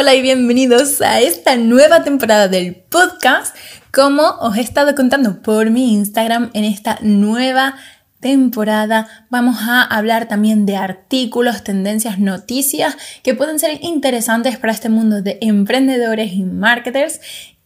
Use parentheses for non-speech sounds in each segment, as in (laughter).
Hola y bienvenidos a esta nueva temporada del podcast. Como os he estado contando por mi Instagram en esta nueva temporada vamos a hablar también de artículos, tendencias, noticias que pueden ser interesantes para este mundo de emprendedores y marketers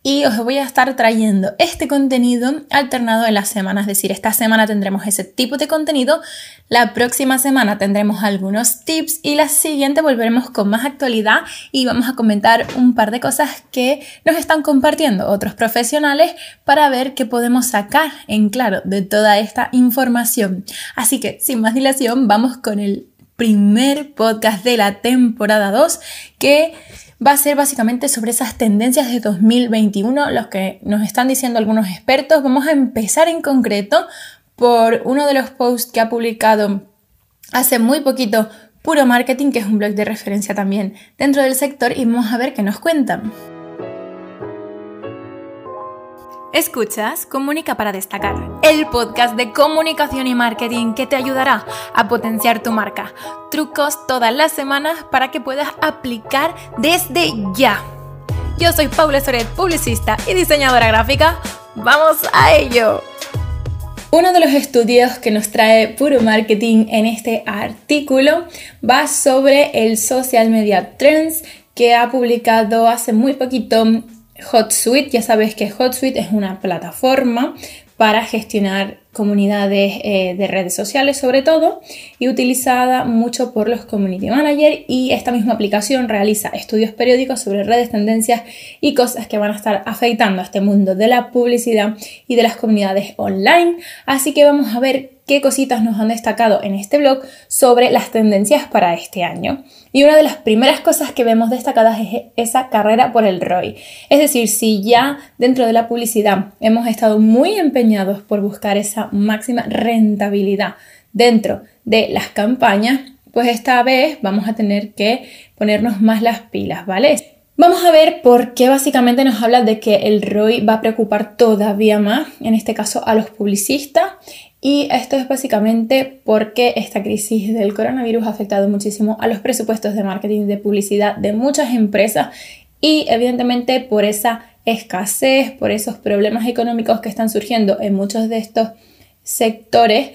y os voy a estar trayendo este contenido alternado en las semanas, es decir, esta semana tendremos ese tipo de contenido, la próxima semana tendremos algunos tips y la siguiente volveremos con más actualidad y vamos a comentar un par de cosas que nos están compartiendo otros profesionales para ver qué podemos sacar en claro de toda esta información. Así que, sin más dilación, vamos con el primer podcast de la temporada 2 que va a ser básicamente sobre esas tendencias de 2021, los que nos están diciendo algunos expertos. Vamos a empezar en concreto por uno de los posts que ha publicado hace muy poquito Puro Marketing, que es un blog de referencia también dentro del sector, y vamos a ver qué nos cuentan. Escuchas Comunica para destacar, el podcast de comunicación y marketing que te ayudará a potenciar tu marca. Trucos todas las semanas para que puedas aplicar desde ya. Yo soy Paula Soret, publicista y diseñadora gráfica. ¡Vamos a ello! Uno de los estudios que nos trae Puro Marketing en este artículo va sobre el Social Media Trends que ha publicado hace muy poquito HotSuite, ya sabes que HotSuite es una plataforma para gestionar comunidades eh, de redes sociales sobre todo y utilizada mucho por los community managers y esta misma aplicación realiza estudios periódicos sobre redes, tendencias y cosas que van a estar afectando a este mundo de la publicidad y de las comunidades online. Así que vamos a ver qué cositas nos han destacado en este blog sobre las tendencias para este año. Y una de las primeras cosas que vemos destacadas es esa carrera por el ROI. Es decir, si ya dentro de la publicidad hemos estado muy empeñados por buscar esa máxima rentabilidad. Dentro de las campañas, pues esta vez vamos a tener que ponernos más las pilas, ¿vale? Vamos a ver por qué básicamente nos habla de que el ROI va a preocupar todavía más, en este caso a los publicistas, y esto es básicamente porque esta crisis del coronavirus ha afectado muchísimo a los presupuestos de marketing de publicidad de muchas empresas. Y evidentemente por esa escasez, por esos problemas económicos que están surgiendo en muchos de estos sectores,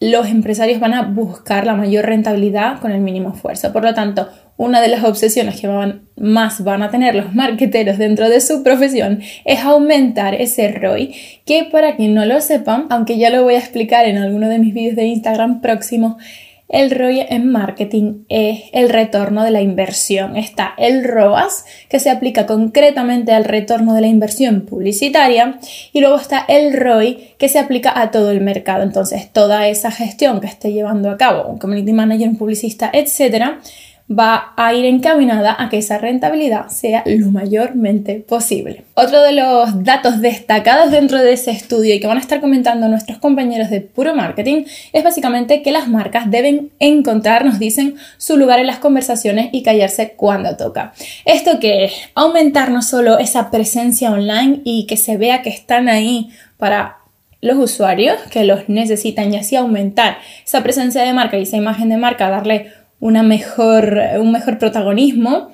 los empresarios van a buscar la mayor rentabilidad con el mínimo esfuerzo. Por lo tanto, una de las obsesiones que más van a tener los marqueteros dentro de su profesión es aumentar ese ROI, que para quien no lo sepan, aunque ya lo voy a explicar en alguno de mis vídeos de Instagram próximos, el ROI en marketing es el retorno de la inversión. Está el ROAS, que se aplica concretamente al retorno de la inversión publicitaria, y luego está el ROI, que se aplica a todo el mercado. Entonces, toda esa gestión que esté llevando a cabo un community manager, un publicista, etcétera, va a ir encaminada a que esa rentabilidad sea lo mayormente posible. Otro de los datos destacados dentro de ese estudio y que van a estar comentando nuestros compañeros de Puro Marketing es básicamente que las marcas deben encontrar, nos dicen, su lugar en las conversaciones y callarse cuando toca. Esto que es aumentar no solo esa presencia online y que se vea que están ahí para los usuarios que los necesitan y así aumentar esa presencia de marca y esa imagen de marca, darle una mejor, un mejor protagonismo,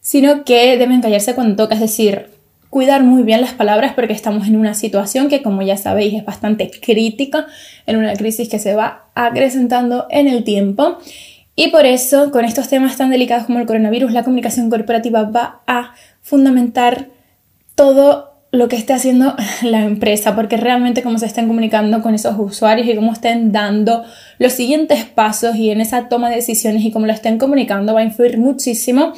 sino que deben callarse cuando toca, es decir, cuidar muy bien las palabras porque estamos en una situación que, como ya sabéis, es bastante crítica, en una crisis que se va acrecentando en el tiempo. Y por eso, con estos temas tan delicados como el coronavirus, la comunicación corporativa va a fundamentar todo lo que esté haciendo (laughs) la empresa, porque realmente cómo se estén comunicando con esos usuarios y cómo estén dando los siguientes pasos y en esa toma de decisiones y cómo lo estén comunicando va a influir muchísimo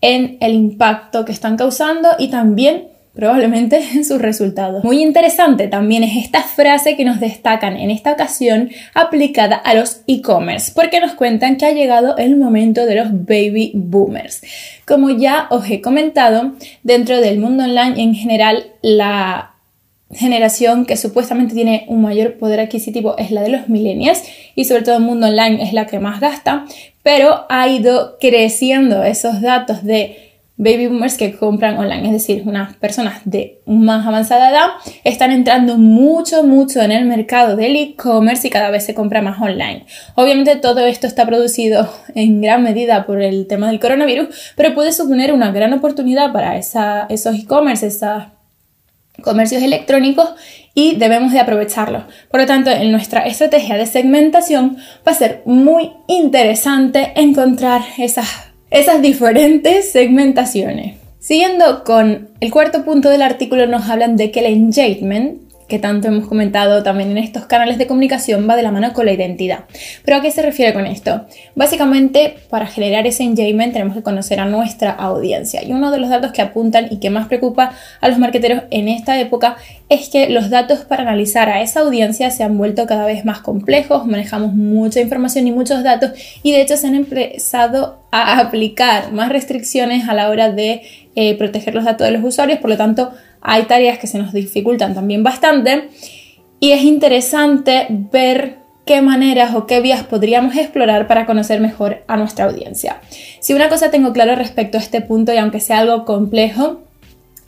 en el impacto que están causando y también probablemente en (laughs) sus resultados. Muy interesante también es esta frase que nos destacan en esta ocasión aplicada a los e-commerce, porque nos cuentan que ha llegado el momento de los baby boomers. Como ya os he comentado, dentro del mundo online en general la generación que supuestamente tiene un mayor poder adquisitivo es la de los millennials y sobre todo el mundo online es la que más gasta, pero ha ido creciendo esos datos de baby boomers que compran online, es decir, unas personas de más avanzada edad, están entrando mucho, mucho en el mercado del e-commerce y cada vez se compra más online. Obviamente todo esto está producido (laughs) en gran medida por el tema del coronavirus, pero puede suponer una gran oportunidad para esos e-commerce, esos comercios electrónicos y debemos de aprovecharlo. Por lo tanto, en nuestra estrategia de segmentación va a ser muy interesante encontrar esas esas diferentes segmentaciones. Siguiendo con el cuarto punto del artículo nos hablan de que el engagement que tanto hemos comentado también en estos canales de comunicación, va de la mano con la identidad. ¿Pero a qué se refiere con esto? Básicamente, para generar ese engagement tenemos que conocer a nuestra audiencia. Y uno de los datos que apuntan y que más preocupa a los marqueteros en esta época es que los datos para analizar a esa audiencia se han vuelto cada vez más complejos, manejamos mucha información y muchos datos y de hecho se han empezado a aplicar más restricciones a la hora de eh, proteger los datos de los usuarios, por lo tanto hay tareas que se nos dificultan también bastante y es interesante ver qué maneras o qué vías podríamos explorar para conocer mejor a nuestra audiencia. Si una cosa tengo claro respecto a este punto y aunque sea algo complejo,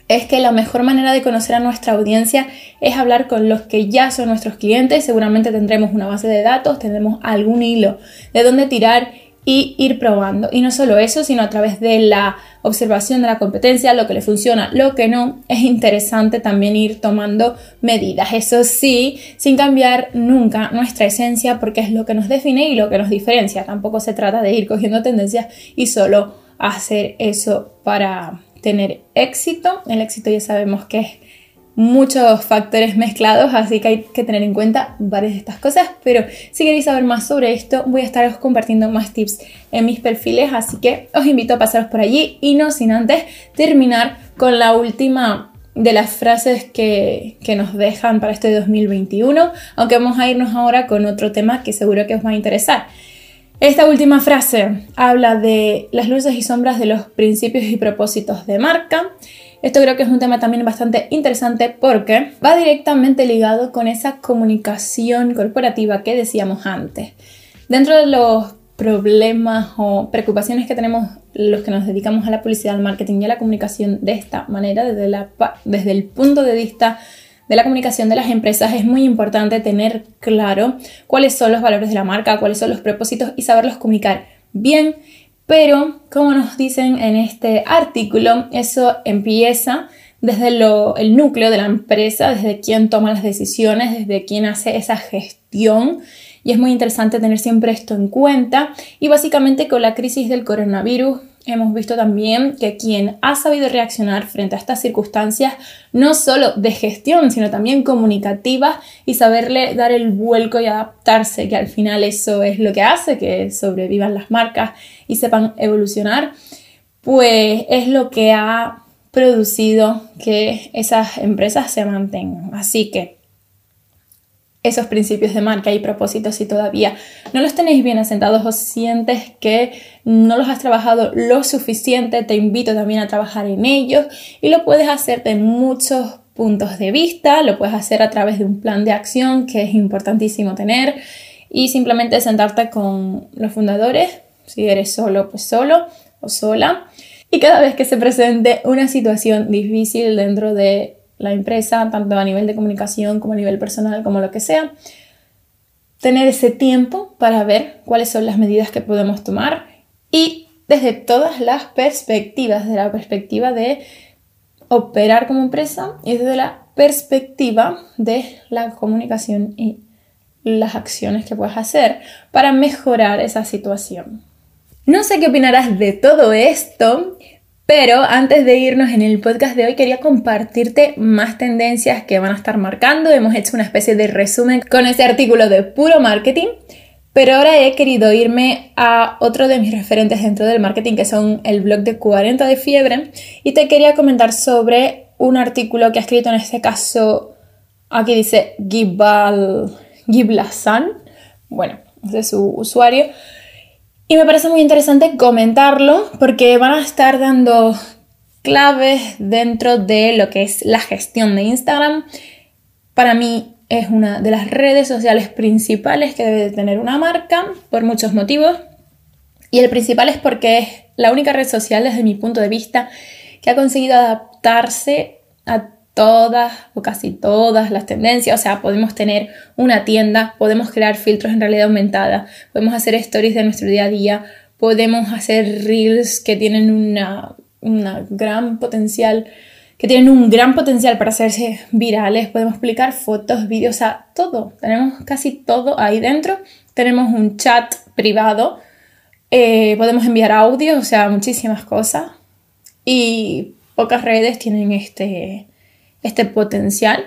es que la mejor manera de conocer a nuestra audiencia es hablar con los que ya son nuestros clientes. Seguramente tendremos una base de datos, tendremos algún hilo de dónde tirar y ir probando. Y no solo eso, sino a través de la observación de la competencia, lo que le funciona, lo que no, es interesante también ir tomando medidas. Eso sí, sin cambiar nunca nuestra esencia porque es lo que nos define y lo que nos diferencia. Tampoco se trata de ir cogiendo tendencias y solo hacer eso para tener éxito. El éxito ya sabemos que es muchos factores mezclados, así que hay que tener en cuenta varias de estas cosas. Pero si queréis saber más sobre esto, voy a estaros compartiendo más tips en mis perfiles, así que os invito a pasaros por allí y no sin antes terminar con la última de las frases que, que nos dejan para este 2021, aunque vamos a irnos ahora con otro tema que seguro que os va a interesar. Esta última frase habla de las luces y sombras de los principios y propósitos de marca esto creo que es un tema también bastante interesante porque va directamente ligado con esa comunicación corporativa que decíamos antes. Dentro de los problemas o preocupaciones que tenemos los que nos dedicamos a la publicidad, al marketing y a la comunicación de esta manera, desde, el punto de vista de la comunicación de las empresas, es muy importante tener claro cuáles son los valores de la marca, cuáles son los propósitos y saberlos comunicar bien pero, como nos dicen en este artículo, eso empieza desde el núcleo de la empresa, desde quien toma las decisiones, desde quien hace esa gestión. Y es muy interesante tener siempre esto en cuenta. Y básicamente con la crisis del coronavirus hemos visto también que quien ha sabido reaccionar frente a estas circunstancias, no solo de gestión, sino también comunicativa y saberle dar el vuelco y adaptarse, que al final eso es lo que hace que sobrevivan las marcas y sepan evolucionar, pues es lo que ha producido que esas empresas se mantengan. Así que esos principios de marca y propósitos si todavía no los tenéis bien asentados o sientes que no los has trabajado lo suficiente, te invito también a trabajar en ellos y lo puedes hacer de muchos puntos de vista, lo puedes hacer a través de un plan de acción que es importantísimo tener y simplemente sentarte con los fundadores, si eres solo, pues solo o sola. Y cada vez que se presente una situación difícil dentro de la empresa, tanto a nivel de comunicación como a nivel personal, como lo que sea, tener ese tiempo para ver cuáles son las medidas que podemos tomar y desde todas las perspectivas, desde la perspectiva de operar como empresa y desde la perspectiva de la comunicación y las acciones que puedes hacer para mejorar esa situación. No sé qué opinarás de todo esto, pero antes de irnos en el podcast de hoy quería compartirte más tendencias que van a estar marcando. Hemos hecho una especie de resumen con este artículo de puro marketing. Pero ahora he querido irme a otro de mis referentes dentro del marketing, que son el blog de 40 de fiebre, y te quería comentar sobre un artículo que ha escrito en este caso, aquí dice Gibal, Giblasan, bueno, ese es su usuario, y me parece muy interesante comentarlo porque van a estar dando claves dentro de lo que es la gestión de Instagram. Para mí es una de las redes sociales principales que debe tener una marca por muchos motivos. Y el principal es porque es la única red social desde mi punto de vista que ha conseguido adaptarse a todas o casi todas las tendencias. O sea, podemos tener una tienda, podemos crear filtros en realidad aumentada, podemos hacer stories de nuestro día a día, podemos hacer reels que tienen una, una gran potencial que tienen un gran potencial para hacerse virales, podemos publicar fotos, vídeos, o sea, todo, tenemos casi todo ahí dentro, tenemos un chat privado, eh, podemos enviar audios, o sea, muchísimas cosas. Y pocas redes tienen este, este potencial.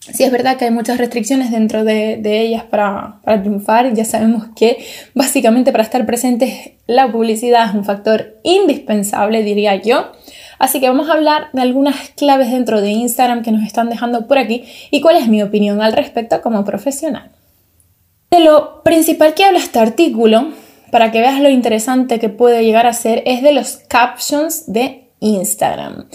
Sí es verdad que hay muchas restricciones dentro de, ellas para, para, triunfar. Ya sabemos que básicamente para estar presentes la publicidad es un factor indispensable, diría yo. Así que vamos a hablar de algunas claves dentro de Instagram que nos están dejando por aquí y cuál es mi opinión al respecto como profesional. De lo principal que habla este artículo, para que veas lo interesante que puede llegar a ser, es de los captions de Instagram.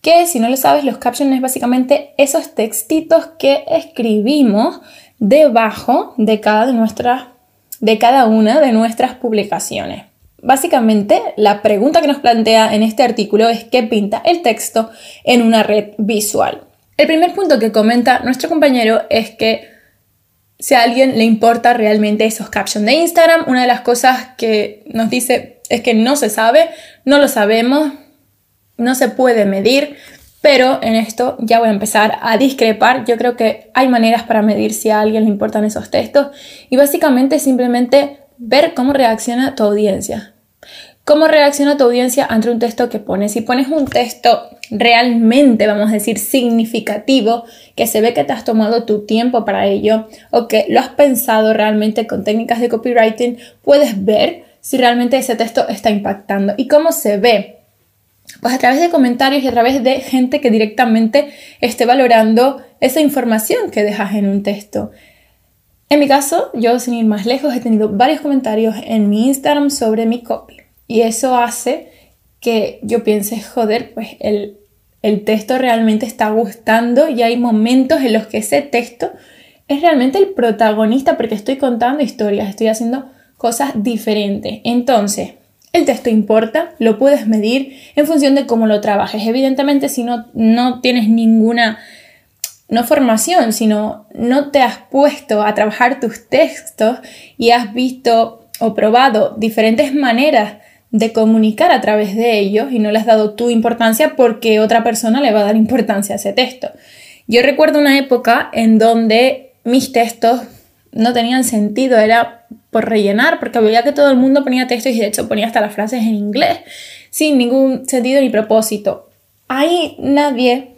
Que si no lo sabes, los captions es básicamente esos textitos que escribimos debajo de cada, de, de cada una de nuestras publicaciones. Básicamente, la pregunta que nos plantea en este artículo es qué pinta el texto en una red visual. El primer punto que comenta nuestro compañero es que si a alguien le importa realmente esos captions de Instagram, una de las cosas que nos dice es que no se sabe, no lo sabemos, no se puede medir, pero en esto ya voy a empezar a discrepar. Yo creo que hay maneras para medir si a alguien le importan esos textos y básicamente simplemente ver cómo reacciona tu audiencia. ¿Cómo reacciona tu audiencia ante un texto que pones? Si pones un texto realmente, vamos a decir, significativo, que se ve que te has tomado tu tiempo para ello o que lo has pensado realmente con técnicas de copywriting, puedes ver si realmente ese texto está impactando. ¿Y cómo se ve? Pues a través de comentarios y a través de gente que directamente esté valorando esa información que dejas en un texto. En mi caso, yo sin ir más lejos, he tenido varios comentarios en mi Instagram sobre mi copy. Y eso hace que yo piense, joder, pues el, el texto realmente está gustando y hay momentos en los que ese texto es realmente el protagonista porque estoy contando historias, estoy haciendo cosas diferentes. Entonces, el texto importa, lo puedes medir en función de cómo lo trabajes. Evidentemente, si no, no tienes ninguna no formación, sino no te has puesto a trabajar tus textos y has visto o probado diferentes maneras de comunicar a través de ellos y no le has dado tu importancia porque otra persona le va a dar importancia a ese texto. Yo recuerdo una época en donde mis textos no tenían sentido, era por rellenar, porque veía que todo el mundo ponía textos y de hecho ponía hasta las frases en inglés, sin ningún sentido ni propósito. Ahí nadie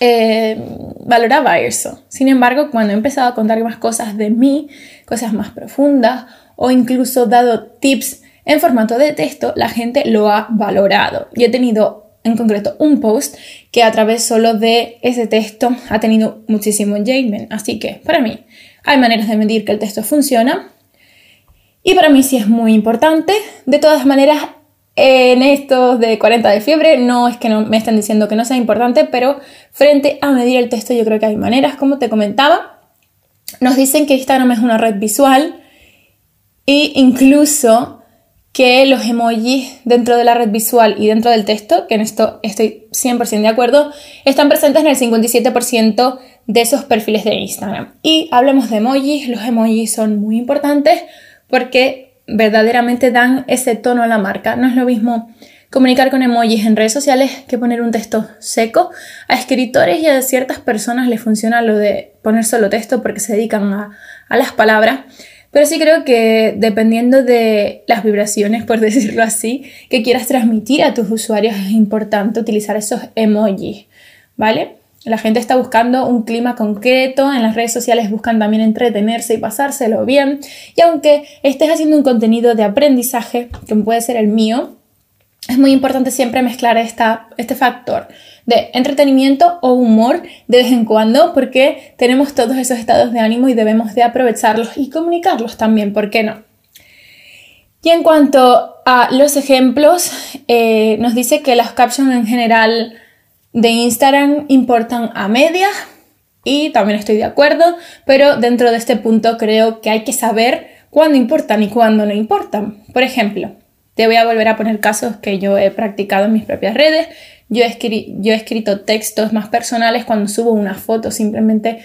eh, valoraba eso. Sin embargo, cuando he empezado a contar más cosas de mí, cosas más profundas, o incluso dado tips en formato de texto, la gente lo ha valorado. Y he tenido en concreto un post que a través solo de ese texto ha tenido muchísimo engagement. Así que para mí hay maneras de medir que el texto funciona. Y para mí sí es muy importante. De todas maneras, en estos de 40 de fiebre, no es que no me estén diciendo que no sea importante, pero frente a medir el texto yo creo que hay maneras, como te comentaba. Nos dicen que Instagram es una red visual e incluso que los emojis dentro de la red visual y dentro del texto, que en esto estoy 100% de acuerdo, están presentes en el 57% de esos perfiles de Instagram. Y hablemos de emojis, los emojis son muy importantes porque verdaderamente dan ese tono a la marca. No es lo mismo comunicar con emojis en redes sociales que poner un texto seco. A escritores y a ciertas personas les funciona lo de poner solo texto porque se dedican a, a las palabras. Pero sí creo que dependiendo de las vibraciones, por (laughs) decirlo así, que quieras transmitir a tus usuarios, es importante utilizar esos emojis, ¿vale? La gente está buscando un clima concreto, en las redes sociales buscan también entretenerse y pasárselo bien. Y aunque estés haciendo un contenido de aprendizaje, que puede ser el mío, es muy importante siempre mezclar esta, este factor de entretenimiento o humor de vez en cuando porque tenemos todos esos estados de ánimo y debemos de aprovecharlos y comunicarlos también, ¿por qué no? Y en cuanto a los ejemplos, eh, nos dice que las captions en general de Instagram importan a medias y también estoy de acuerdo, pero dentro de este punto creo que hay que saber cuándo importan y cuándo no importan. Por ejemplo, Te voy a volver a poner casos que yo he practicado en mis propias redes. Yo he, yo he escrito textos más personales cuando subo una foto simplemente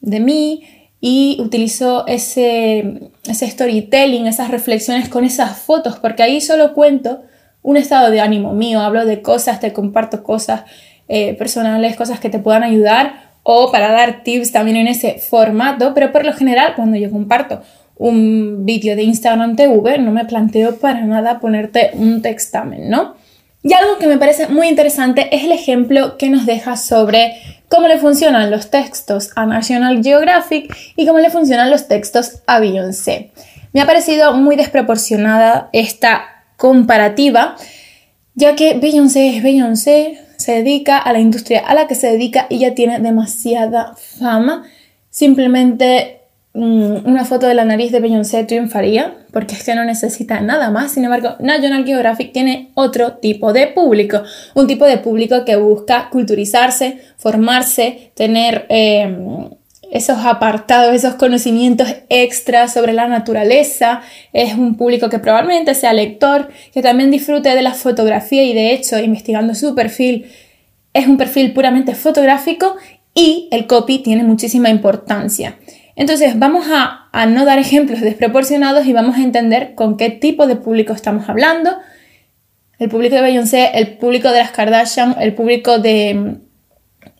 de mí y utilizo ese, ese storytelling, esas reflexiones con esas fotos, porque ahí solo cuento un estado de ánimo mío, hablo de cosas, te comparto cosas eh, personales, cosas que te puedan ayudar o para dar tips también en ese formato, pero por lo general cuando yo comparto un vídeo de Instagram TV no me planteo para nada ponerte un textamen, ¿no? Y algo que me parece muy interesante es el ejemplo que nos deja sobre cómo le funcionan los textos a National Geographic y cómo le funcionan los textos a Beyoncé. Me ha parecido muy desproporcionada esta comparativa, ya que Beyoncé es Beyoncé, se dedica a la industria a la que se dedica y ya tiene demasiada fama. Simplemente Mm, una foto de la nariz de Beyoncé triunfaría, porque es que no necesita nada más. Sin embargo, National Geographic tiene otro tipo de público, un tipo de público que busca culturizarse, formarse, tener em, esos apartados, esos conocimientos extras sobre la naturaleza. Es un público que probablemente sea lector, que también disfrute de la fotografía y de hecho, investigando su perfil, es un perfil puramente fotográfico y el copy tiene muchísima importancia. Entonces vamos a, no dar ejemplos desproporcionados y vamos a entender con qué tipo de público estamos hablando. El público de Beyoncé, el público de las Kardashian, el público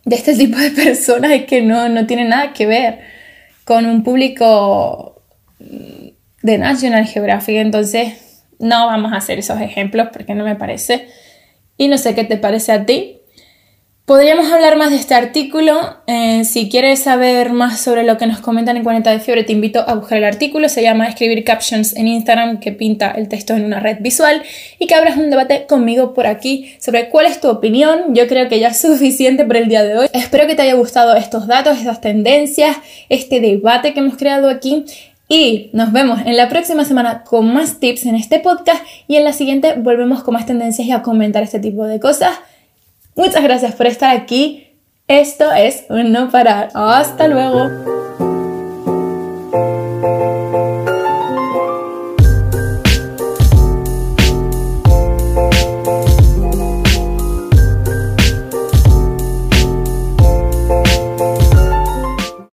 de, este tipo de personas es que no, no tiene nada que ver con un público de National Geographic. Entonces no vamos a hacer esos ejemplos porque no me parece. Y no sé qué te parece a ti, Podríamos hablar más de este artículo. Eh, si quieres saber más sobre lo que nos comentan en 40 de fiebre, te invito a buscar el artículo. Se llama Escribir Captions en Instagram, que pinta el texto en una red visual y que abras un debate conmigo por aquí sobre cuál es tu opinión. Yo creo que ya es (laughs) suficiente por el día de hoy. Espero que te haya gustado estos datos, estas tendencias, este debate que hemos creado aquí. Y nos vemos en la próxima semana con más tips en este podcast y en la siguiente volvemos con más tendencias y a comentar este tipo de cosas. Muchas gracias por estar aquí. Esto es un no parar. Hasta luego.